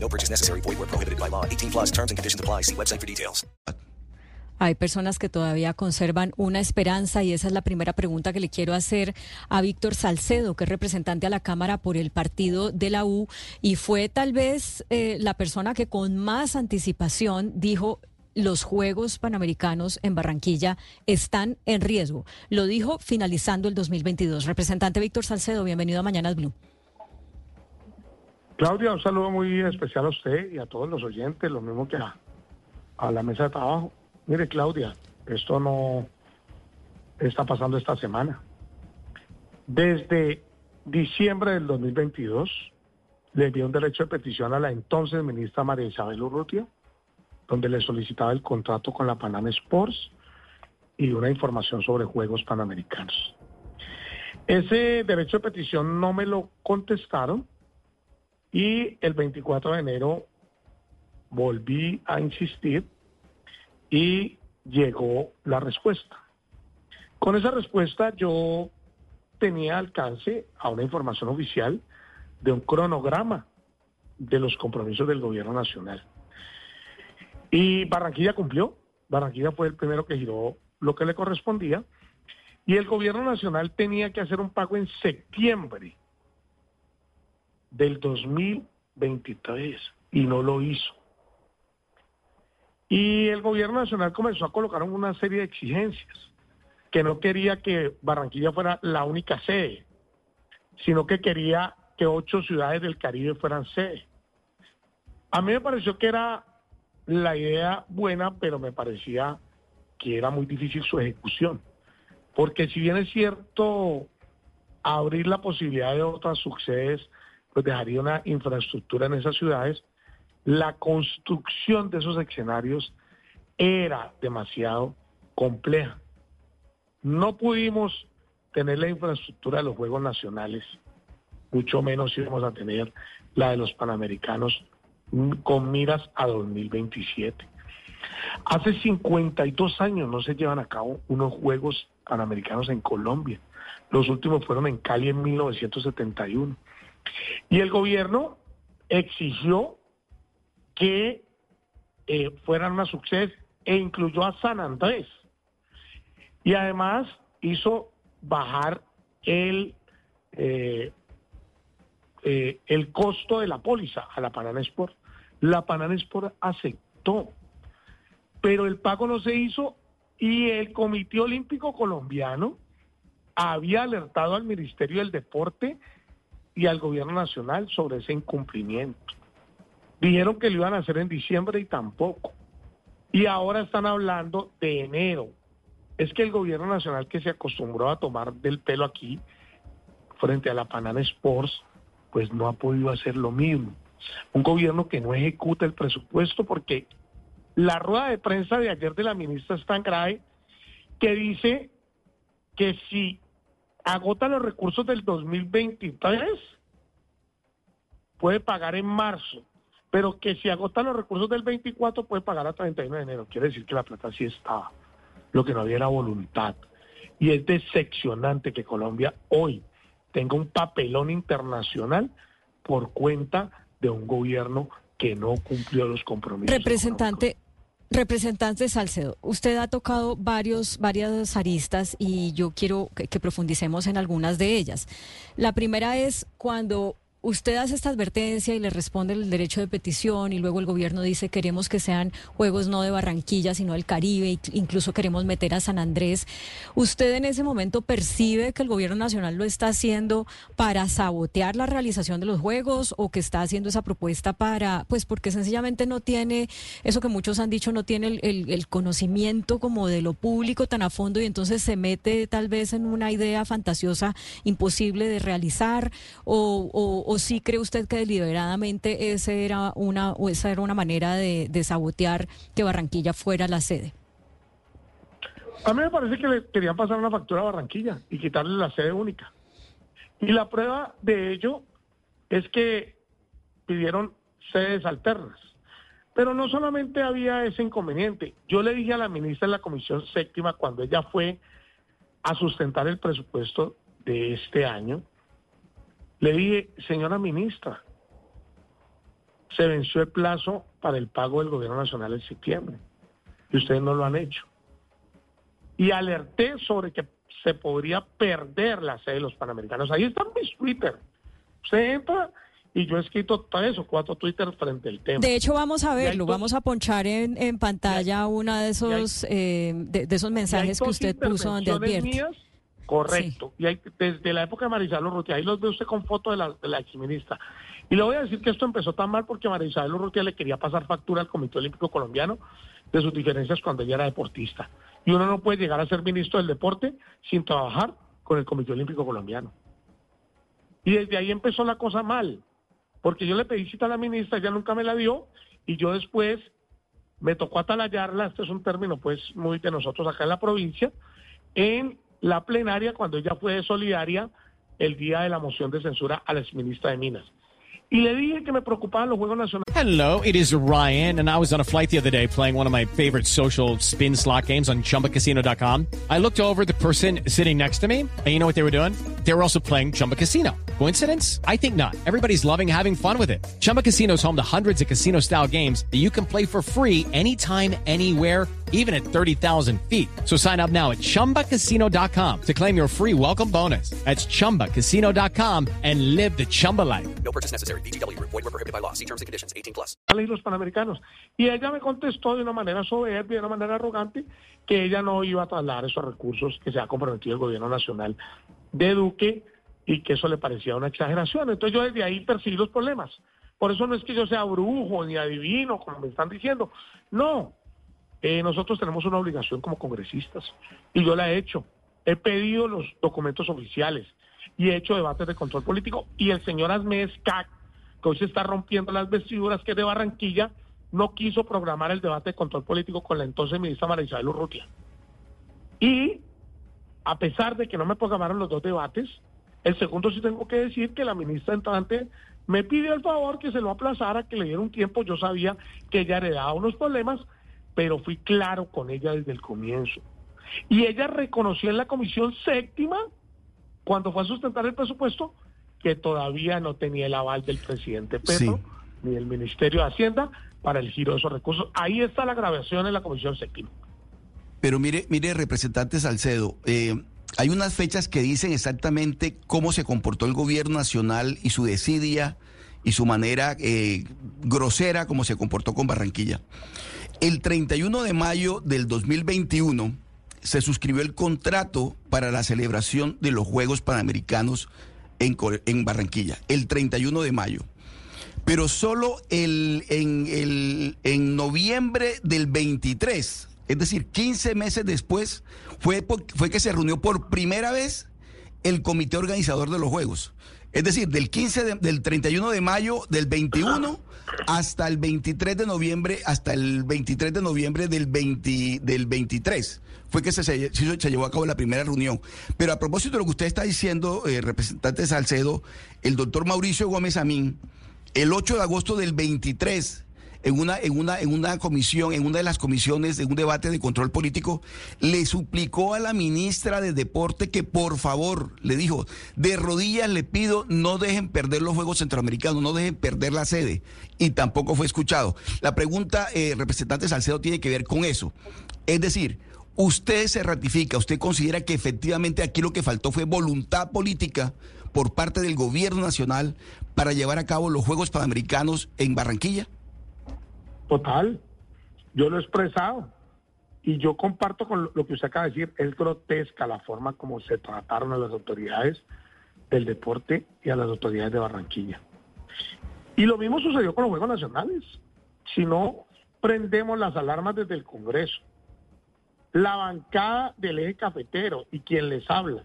No purchase necessary. Void where prohibited by law. 18 plus terms and conditions apply. See website for details. Hay personas que todavía conservan una esperanza y esa es la primera pregunta que le quiero hacer a Víctor Salcedo, que es representante a la Cámara por el partido de la U y fue tal vez eh, la persona que con más anticipación dijo los Juegos Panamericanos en Barranquilla están en riesgo. Lo dijo finalizando el 2022. Representante Víctor Salcedo, bienvenido a Mañanas Blue. Claudia, un saludo muy especial a usted y a todos los oyentes, lo mismo que a, la mesa de trabajo. Mire, Claudia, esto no está pasando esta semana. Desde diciembre del 2022 le envié un derecho de petición a la entonces ministra María Isabel Urrutia, donde le solicitaba el contrato con la Panam Sports y una información sobre Juegos Panamericanos. Ese derecho de petición no me lo contestaron y el 24 de enero volví a insistir y llegó la respuesta. Con esa respuesta yo tenía alcance a una información oficial de un cronograma de los compromisos del gobierno nacional. Y Barranquilla cumplió. Barranquilla fue el primero que giró lo que le correspondía. Y el gobierno nacional tenía que hacer un pago en septiembre del 2023 y no lo hizo. Y el gobierno nacional comenzó a colocar una serie de exigencias, que no quería que Barranquilla fuera la única sede, sino que quería que ocho ciudades del Caribe fueran sede. A mí me pareció que era la idea buena, pero me parecía que era muy difícil su ejecución. Porque si bien es cierto abrir la posibilidad de otras subsedes, pues dejaría una infraestructura en esas ciudades, la construcción de esos escenarios era demasiado compleja. No pudimos tener la infraestructura de los Juegos Nacionales, mucho menos íbamos a tener la de los Panamericanos con miras a 2027. Hace 52 años no se llevan a cabo unos Juegos Panamericanos en Colombia. Los últimos fueron en Cali en 1971. Y el gobierno exigió que eh, fueran una suceso e incluyó a San Andrés. Y además hizo bajar el, eh, eh, el costo de la póliza a la Sport. La Sport aceptó, pero el pago no se hizo y el Comité Olímpico Colombiano había alertado al Ministerio del Deporte y al Gobierno Nacional sobre ese incumplimiento. Dijeron que lo iban a hacer en diciembre y tampoco. Y ahora están hablando de enero. Es que el gobierno nacional que se acostumbró a tomar del pelo aquí frente a la Panana Sports, pues no ha podido hacer lo mismo. Un gobierno que no ejecuta el presupuesto porque la rueda de prensa de ayer de la ministra es tan grave que dice que si agota los recursos del 2023, puede pagar en marzo pero que si agota los recursos del 24 puede pagar a 31 de enero. Quiere decir que la plata sí estaba. Lo que no había era voluntad. Y es decepcionante que Colombia hoy tenga un papelón internacional por cuenta de un gobierno que no cumplió los compromisos. Representante. Representante Salcedo, usted ha tocado varios, varias aristas y yo quiero que profundicemos en algunas de ellas. La primera es cuando usted hace esta advertencia y le responde el derecho de petición y luego el gobierno dice queremos que sean juegos no de Barranquilla sino del Caribe, incluso queremos meter a San Andrés. ¿Usted en ese momento percibe que el gobierno nacional lo está haciendo para sabotear la realización de los juegos o que está haciendo esa propuesta para, pues porque sencillamente no tiene, eso que muchos han dicho, no tiene el, conocimiento como de lo público tan a fondo y entonces se mete tal vez en una idea fantasiosa imposible de realizar o o sí cree usted que deliberadamente ese era una, o esa era una manera de, de sabotear que Barranquilla fuera la sede? A mí me parece que le querían pasar una factura a Barranquilla y quitarle la sede única. Y la prueba de ello es que pidieron sedes alternas. Pero no solamente había ese inconveniente. Yo le dije a la ministra de la Comisión Séptima cuando ella fue a sustentar el presupuesto de este año, le dije, señora ministra, se venció el plazo para el pago del gobierno nacional en septiembre y ustedes no lo han hecho. Y alerté sobre que se podría perder la sede de los Panamericanos. Ahí está mis Twitter. Usted entra y yo he escrito tres o cuatro Twitter frente al tema. De hecho, vamos a verlo, vamos a ponchar en, en pantalla una de esos, eh, de, esos mensajes que usted puso donde advierte. Mías, correcto. Y hay, desde la época de Marisabel Urrutia, ahí los ve usted con foto de la, de la exministra. Y le voy a decir que esto empezó tan mal porque Marisabel Urrutia le quería pasar factura al Comité Olímpico Colombiano de sus diferencias cuando ella era deportista. Y uno no puede llegar a ser ministro del deporte sin trabajar con el Comité Olímpico Colombiano. Y desde ahí empezó la cosa mal, porque yo le pedí cita a la ministra, ella nunca me la dio, y yo después me tocó atalayarla, este es un término pues muy de nosotros acá en la provincia, en la plenaria cuando ella fue solidaria el día de la moción de censura a la exministra de Minas. Y le dije que me preocupaban los Juegos Nacionales. Hello, it is Ryan, and I was on a flight the other day playing one of my favorite social spin slot games on ChumbaCasino.com. I looked over the person sitting next to me, and you know what they were doing? They were also playing Chumba Casino. Coincidence? I think not. Everybody's loving having fun with it. Chumba Casino is home to hundreds of casino-style games that you can play for free anytime, anywhere even at 30,000 feet. So sign up now at ChumbaCasino.com to claim your free welcome bonus. That's ChumbaCasino.com and live the Chumba life. No purchase necessary. BGW. Void were prohibited by law. See terms and conditions. 18 plus. Los Panamericanos. Y ella me contestó de una manera soberbia, de una manera arrogante, que ella no iba a trasladar esos recursos que se ha comprometido el gobierno nacional de Duque y que eso le parecía una exageración. Entonces yo desde ahí percibí los problemas. Por eso no es que yo sea brujo ni adivino, como me están diciendo. No, eh, nosotros tenemos una obligación como congresistas y yo la he hecho. He pedido los documentos oficiales y he hecho debates de control político y el señor Asmez CAC, que hoy se está rompiendo las vestiduras que es de Barranquilla, no quiso programar el debate de control político con la entonces ministra María Isabel Urrutia. Y a pesar de que no me programaron los dos debates, el segundo sí tengo que decir que la ministra entrante me pidió el favor que se lo aplazara, que le diera un tiempo. Yo sabía que ella heredaba unos problemas pero fui claro con ella desde el comienzo. Y ella reconoció en la comisión séptima, cuando fue a sustentar el presupuesto, que todavía no tenía el aval del presidente Petro ni del Ministerio de Hacienda para el giro de esos recursos. Ahí está la grabación en la comisión séptima. Pero mire, mire, representante Salcedo, eh, hay unas fechas que dicen exactamente cómo se comportó el gobierno nacional y su desidia y su manera eh, grosera como se comportó con Barranquilla. El 31 de mayo del 2021 se suscribió el contrato para la celebración de los Juegos Panamericanos en, Barranquilla, el 31 de mayo. Pero solo el, en, en noviembre del 23, es decir, 15 meses después, fue, fue que se reunió por primera vez el comité organizador de los Juegos. Es decir, del 15 del 31 de mayo del 21 hasta el 23 de noviembre, hasta el 23 de noviembre del, 20, del 23 fue que se, se, llevó a cabo la primera reunión. Pero a propósito de lo que usted está diciendo, eh, representante de Salcedo, el doctor Mauricio Gómez Amín, el 8 de agosto del 23 en una, en una, en una comisión, en una de las comisiones de un debate de control político, le suplicó a la ministra de Deporte que por favor, le dijo, de rodillas le pido, no dejen perder los Juegos Centroamericanos, no dejen perder la sede. Y tampoco fue escuchado. La pregunta, eh, representante Salcedo, tiene que ver con eso. Es decir, usted se ratifica, usted considera que efectivamente aquí lo que faltó fue voluntad política por parte del gobierno nacional para llevar a cabo los Juegos Panamericanos en Barranquilla? Total, yo lo he expresado y yo comparto con lo que usted acaba de decir, es grotesca la forma como se trataron a las autoridades del deporte y a las autoridades de Barranquilla. Y lo mismo sucedió con los Juegos Nacionales. Si no prendemos las alarmas desde el Congreso, la bancada del eje cafetero y quien les habla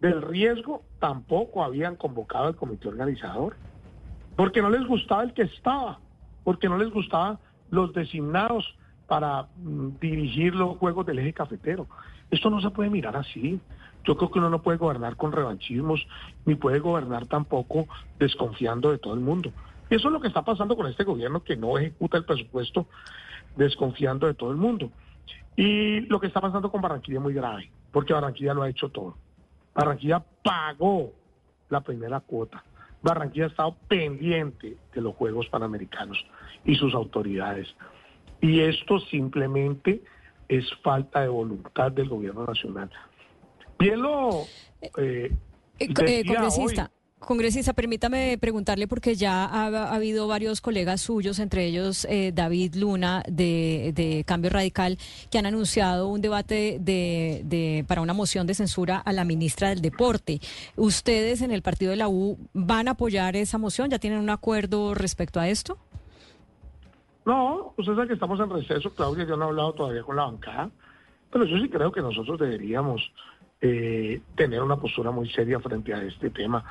del riesgo tampoco habían convocado al comité organizador. porque no les gustaba el que estaba, porque no les gustaba los designados para mm, dirigir los juegos del eje cafetero. Esto no se puede mirar así. Yo creo que uno no puede gobernar con revanchismos, ni puede gobernar tampoco desconfiando de todo el mundo. Y eso es lo que está pasando con este gobierno que no ejecuta el presupuesto desconfiando de todo el mundo. Y lo que está pasando con Barranquilla es muy grave, porque Barranquilla lo ha hecho todo. Barranquilla pagó la primera cuota. Barranquilla ha estado pendiente de los Juegos Panamericanos y sus autoridades. Y esto simplemente es falta de voluntad del gobierno nacional. Bien lo... Eh, Eh, eh, congresista. hoy- Congresista, permítame preguntarle porque ya ha, ha habido varios colegas suyos, entre ellos eh, David Luna de, de Cambio Radical, que han anunciado un debate de, de- para una moción de censura a la ministra del Deporte. ¿Ustedes en el partido de la U van a apoyar esa moción? ¿Ya tienen un acuerdo respecto a esto? No, usted sabe que estamos en receso, Claudia, yo no he hablado todavía con la bancada, pero yo sí creo que nosotros deberíamos eh, tener una postura muy seria frente a este tema.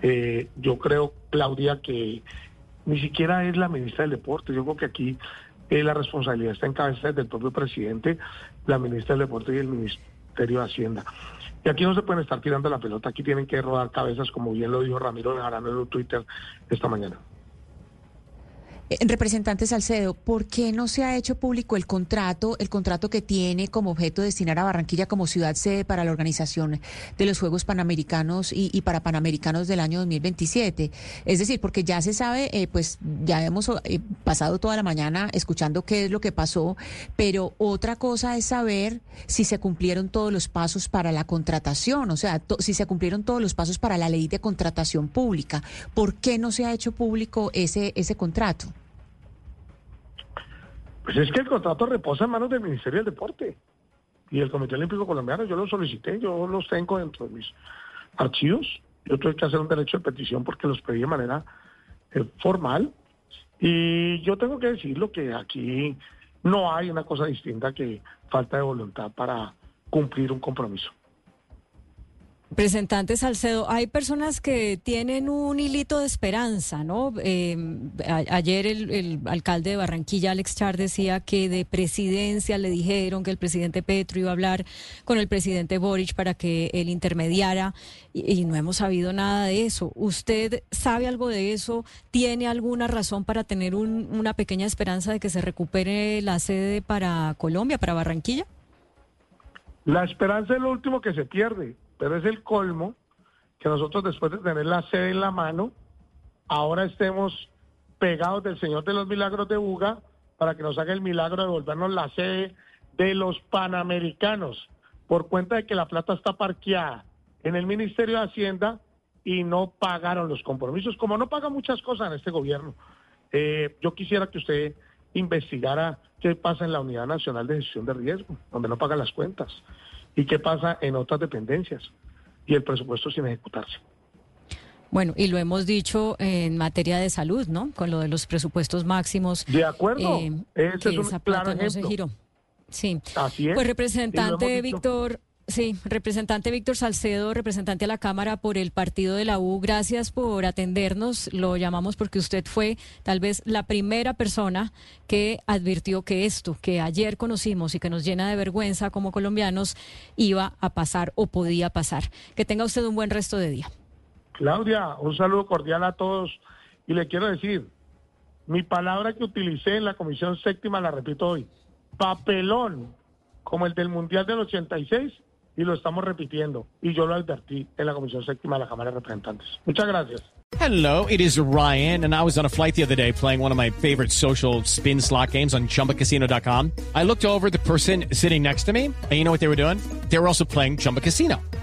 Eh, yo creo, Claudia, que ni siquiera es la ministra del Deporte, yo creo que aquí eh, la responsabilidad está en cabeza del propio presidente, la ministra del Deporte y el Ministerio de Hacienda. Y aquí no se pueden estar tirando la pelota, aquí tienen que rodar cabezas, como bien lo dijo Ramiro Bejarano en un Twitter esta mañana. Eh, Representante Salcedo, ¿por qué no se ha hecho público el contrato, el contrato que tiene como objeto destinar a Barranquilla como ciudad sede para la organización de los Juegos Panamericanos y, para Panamericanos del año 2027? Es decir, porque ya se sabe, eh, pues ya hemos eh, pasado toda la mañana escuchando qué es lo que pasó, pero otra cosa es saber si se cumplieron todos los pasos para la contratación, o sea, si se cumplieron todos los pasos para la ley de contratación pública. ¿Por qué no se ha hecho público ese, ese contrato? Pues es que el contrato reposa en manos del Ministerio del Deporte y el Comité Olímpico Colombiano. Yo lo solicité, yo los tengo dentro de mis archivos. Yo tuve que hacer un derecho de petición porque los pedí de manera eh, formal. Y yo tengo que decirlo que aquí no hay una cosa distinta que falta de voluntad para cumplir un compromiso. Representante Salcedo, hay personas que tienen un hilito de esperanza, ¿no? A- ayer el, el alcalde de Barranquilla, Alex Char, decía que de presidencia le dijeron que el presidente Petro iba a hablar con el presidente Boric para que él intermediara y, y no hemos sabido nada de eso. ¿Usted sabe algo de eso? ¿Tiene alguna razón para tener un- una pequeña esperanza de que se recupere la sede para Colombia, para Barranquilla? La esperanza es lo último que se pierde, pero es el colmo que nosotros después de tener la sede en la mano, ahora estemos pegados del Señor de los Milagros de Buga para que nos haga el milagro de volvernos la sede de los Panamericanos, por cuenta de que la plata está parqueada en el Ministerio de Hacienda y no pagaron los compromisos, como no paga muchas cosas en este gobierno. Eh, yo quisiera que usted investigara qué pasa en la Unidad Nacional de Gestión de Riesgo, donde no pagan las cuentas, y qué pasa en otras dependencias, y el presupuesto sin ejecutarse. Bueno, y lo hemos dicho en materia de salud, ¿no? Con lo de los presupuestos máximos. De acuerdo, eh, ese que es un esa claro plata no se giró. Sí. Así es. Pues representante. Víctor, sí, representante Víctor Salcedo, representante a la Cámara por el partido de la U, gracias por atendernos. Lo llamamos porque usted fue tal vez la primera persona que advirtió que esto que ayer conocimos y que nos llena de vergüenza como colombianos iba a pasar o podía pasar. Que tenga usted un buen resto de día. Claudia, un saludo cordial a todos, y le quiero decir, mi palabra que utilicé en la Comisión Séptima la repito hoy, papelón, como el del Mundial del 86, y lo estamos repitiendo, y yo lo advertí en la Comisión Séptima de la Cámara de Representantes. Muchas gracias. Hello, it is Ryan, and I was on a flight the other day playing one of my favorite social spin slot games on chumbacasino.com. I looked over the person sitting next to me, and you know what they were doing? They were also playing Chumba Casino.